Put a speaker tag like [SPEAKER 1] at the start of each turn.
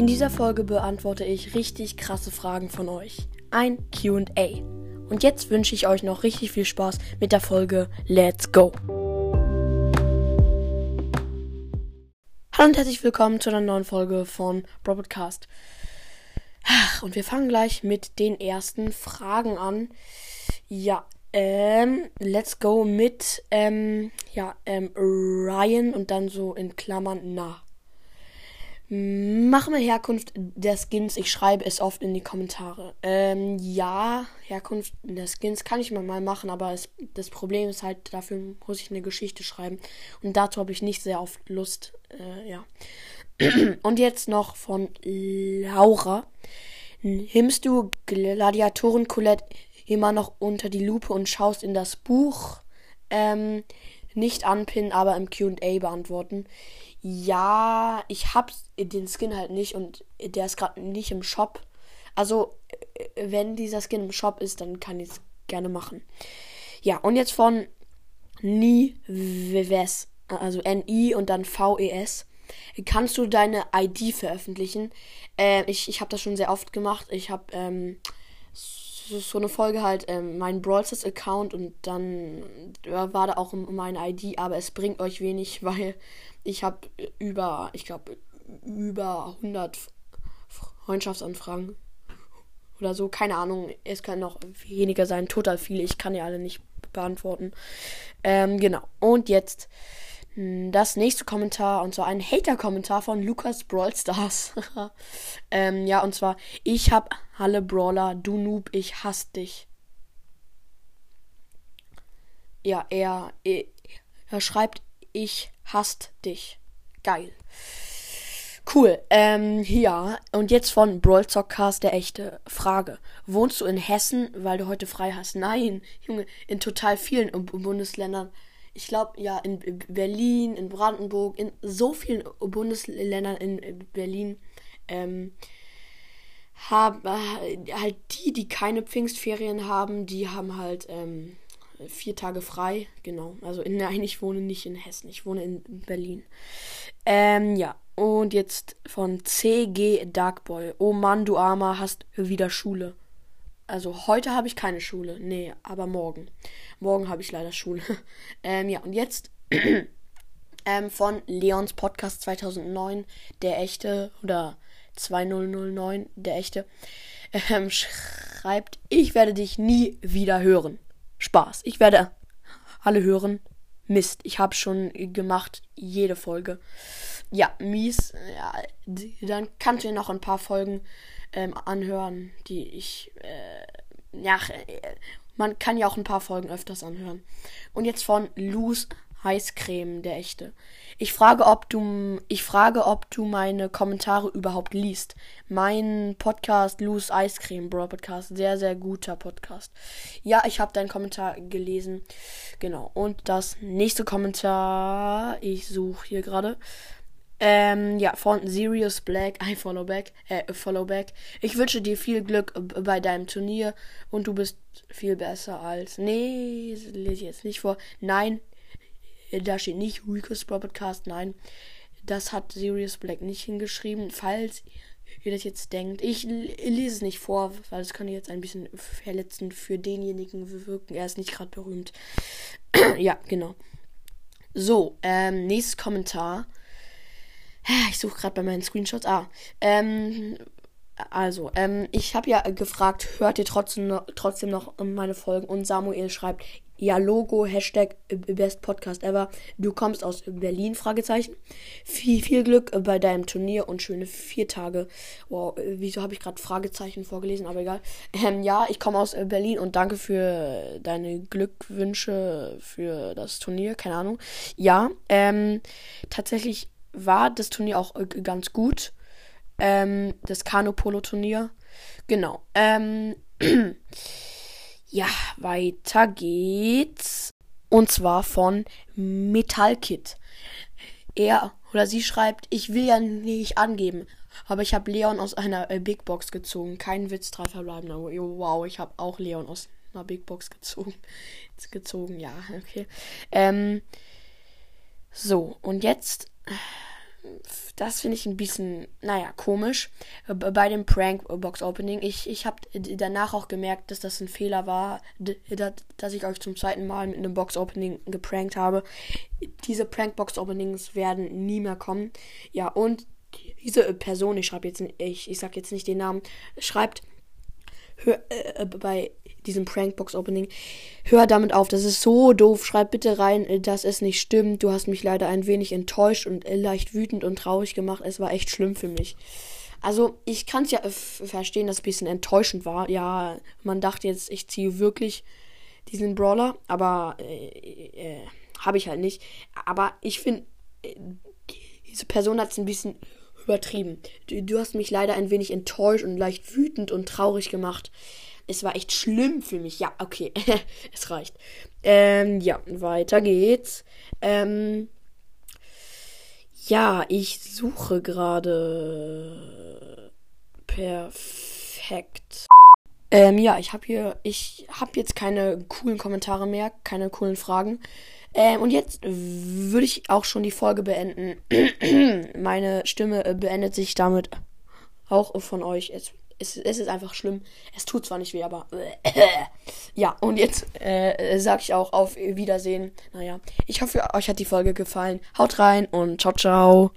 [SPEAKER 1] In dieser Folge beantworte ich richtig krasse Fragen von euch. Ein QA. Und jetzt wünsche ich euch noch richtig viel Spaß mit der Folge Let's Go! Hallo und herzlich willkommen zu einer neuen Folge von Broadcast. Und wir fangen gleich mit den ersten Fragen an. Ja, ähm, let's go mit, ähm, ja, ähm, Ryan und dann so in Klammern na. Machen wir Herkunft der Skins. Ich schreibe es oft in die Kommentare. Ähm, ja, Herkunft der Skins kann ich mal machen, aber es, das Problem ist halt, dafür muss ich eine Geschichte schreiben. Und dazu habe ich nicht sehr oft Lust. Äh, ja. Und jetzt noch von Laura. Nimmst du Gladiatoren Colette immer noch unter die Lupe und schaust in das Buch? Ähm, nicht anpinnen, aber im QA beantworten. Ja, ich hab den Skin halt nicht und der ist gerade nicht im Shop. Also, äh, wenn dieser Skin im Shop ist, dann kann ich es gerne machen. Ja, und jetzt von Nives, also N-I und dann V-E-S. Kannst du deine ID veröffentlichen? Äh, ich ich habe das schon sehr oft gemacht. Ich habe ähm, so eine Folge halt ähm, mein Brawl Account und dann ja, war da auch meine ID, aber es bringt euch wenig, weil ich habe über, ich glaube, über 100 Freundschaftsanfragen oder so, keine Ahnung, es können noch weniger sein, total viele, ich kann ja alle nicht beantworten. Ähm, genau, und jetzt das nächste Kommentar, und zwar ein Hater-Kommentar von Lukas Brawlstars. ähm, ja, und zwar, ich hab Halle Brawler, du Noob, ich hasse dich. Ja, er, er, er schreibt, ich hasst dich. Geil. Cool. Ähm, ja, und jetzt von Brawl Talkcast der echte Frage. Wohnst du in Hessen, weil du heute frei hast? Nein, Junge, in total vielen Bundesländern ich glaube, ja, in Berlin, in Brandenburg, in so vielen Bundesländern in Berlin ähm, haben äh, halt die, die keine Pfingstferien haben, die haben halt ähm, vier Tage frei. Genau. Also in, nein, ich wohne nicht in Hessen, ich wohne in Berlin. Ähm, ja. Und jetzt von CG Darkboy. Oh Mann, du Armer, hast wieder Schule. Also heute habe ich keine Schule. Nee, aber morgen. Morgen habe ich leider Schule. ähm, ja, und jetzt ähm, von Leons Podcast 2009, der echte, oder 2009, der echte, ähm, schreibt, ich werde dich nie wieder hören. Spaß. Ich werde alle hören. Mist, ich habe schon gemacht, jede Folge. Ja, mies. Ja, dann kannst du ja noch ein paar Folgen ähm, anhören, die ich. Äh, ja, äh, man kann ja auch ein paar Folgen öfters anhören. Und jetzt von Luz Heißcreme, der echte. Ich frage, ob du, ich frage, ob du meine Kommentare überhaupt liest. Mein Podcast Luz Eiscreme Bro Podcast, sehr sehr guter Podcast. Ja, ich habe deinen Kommentar gelesen. Genau. Und das nächste Kommentar, ich suche hier gerade. Ähm, ja, von Sirius Black, I follow back, äh, follow back. Ich wünsche dir viel Glück bei deinem Turnier und du bist viel besser als. Nee, lese ich jetzt nicht vor. Nein, da steht nicht Rico's Podcast, nein. Das hat Sirius Black nicht hingeschrieben. Falls ihr das jetzt denkt, ich lese es nicht vor, weil es könnte jetzt ein bisschen verletzend für denjenigen wirken. Er ist nicht gerade berühmt. ja, genau. So, ähm, nächstes Kommentar. Ich suche gerade bei meinen Screenshots. Ah, ähm, also, ähm, ich habe ja gefragt, hört ihr trotzdem noch, trotzdem noch meine Folgen? Und Samuel schreibt, ja, Logo, Hashtag Best Podcast ever. Du kommst aus Berlin, Fragezeichen. Viel, viel Glück bei deinem Turnier und schöne vier Tage. Wow, wieso habe ich gerade Fragezeichen vorgelesen, aber egal. Ähm, ja, ich komme aus Berlin und danke für deine Glückwünsche für das Turnier, keine Ahnung. Ja, ähm, tatsächlich war das Turnier auch äh, ganz gut. Ähm, das Kanu-Polo-Turnier. Genau. Ähm, ja, weiter geht's. Und zwar von Metallkit. Er oder sie schreibt, ich will ja nicht angeben, aber ich habe Leon aus einer äh, Big Box gezogen. Kein Witz, drei verbleibende. Wow, ich habe auch Leon aus einer Big Box gezogen. gezogen, ja, okay. Ähm, so, und jetzt das finde ich ein bisschen, naja, komisch. Bei dem Prank-Box-Opening. Ich, ich habe danach auch gemerkt, dass das ein Fehler war, dass ich euch zum zweiten Mal mit einem Box-Opening geprankt habe. Diese Prank-Box-Openings werden nie mehr kommen. Ja, und diese Person, ich schreibe jetzt, ich, ich sag jetzt nicht den Namen, schreibt hör, äh, bei diesem Prankbox-Opening. Hör damit auf, das ist so doof. Schreib bitte rein, äh, dass es nicht stimmt. Du hast mich leider ein wenig enttäuscht und äh, leicht wütend und traurig gemacht. Es war echt schlimm für mich. Also, ich kann es ja verstehen, dass es ein bisschen enttäuschend war. Ja, man dachte jetzt, ich ziehe wirklich diesen Brawler, aber äh, äh, habe ich halt nicht. Aber ich finde, äh, diese Person hat es ein bisschen übertrieben. Du, du hast mich leider ein wenig enttäuscht und leicht wütend und traurig gemacht. Es war echt schlimm für mich. Ja, okay. es reicht. Ähm, ja, weiter geht's. Ähm, ja, ich suche gerade. Perfekt. Ähm, ja, ich habe hier, ich habe jetzt keine coolen Kommentare mehr, keine coolen Fragen. Ähm, und jetzt würde ich auch schon die Folge beenden. Meine Stimme äh, beendet sich damit auch von euch. Es es, es ist einfach schlimm. Es tut zwar nicht weh, aber ja. Und jetzt äh, sage ich auch auf Wiedersehen. Naja, ich hoffe, euch hat die Folge gefallen. Haut rein und ciao, ciao.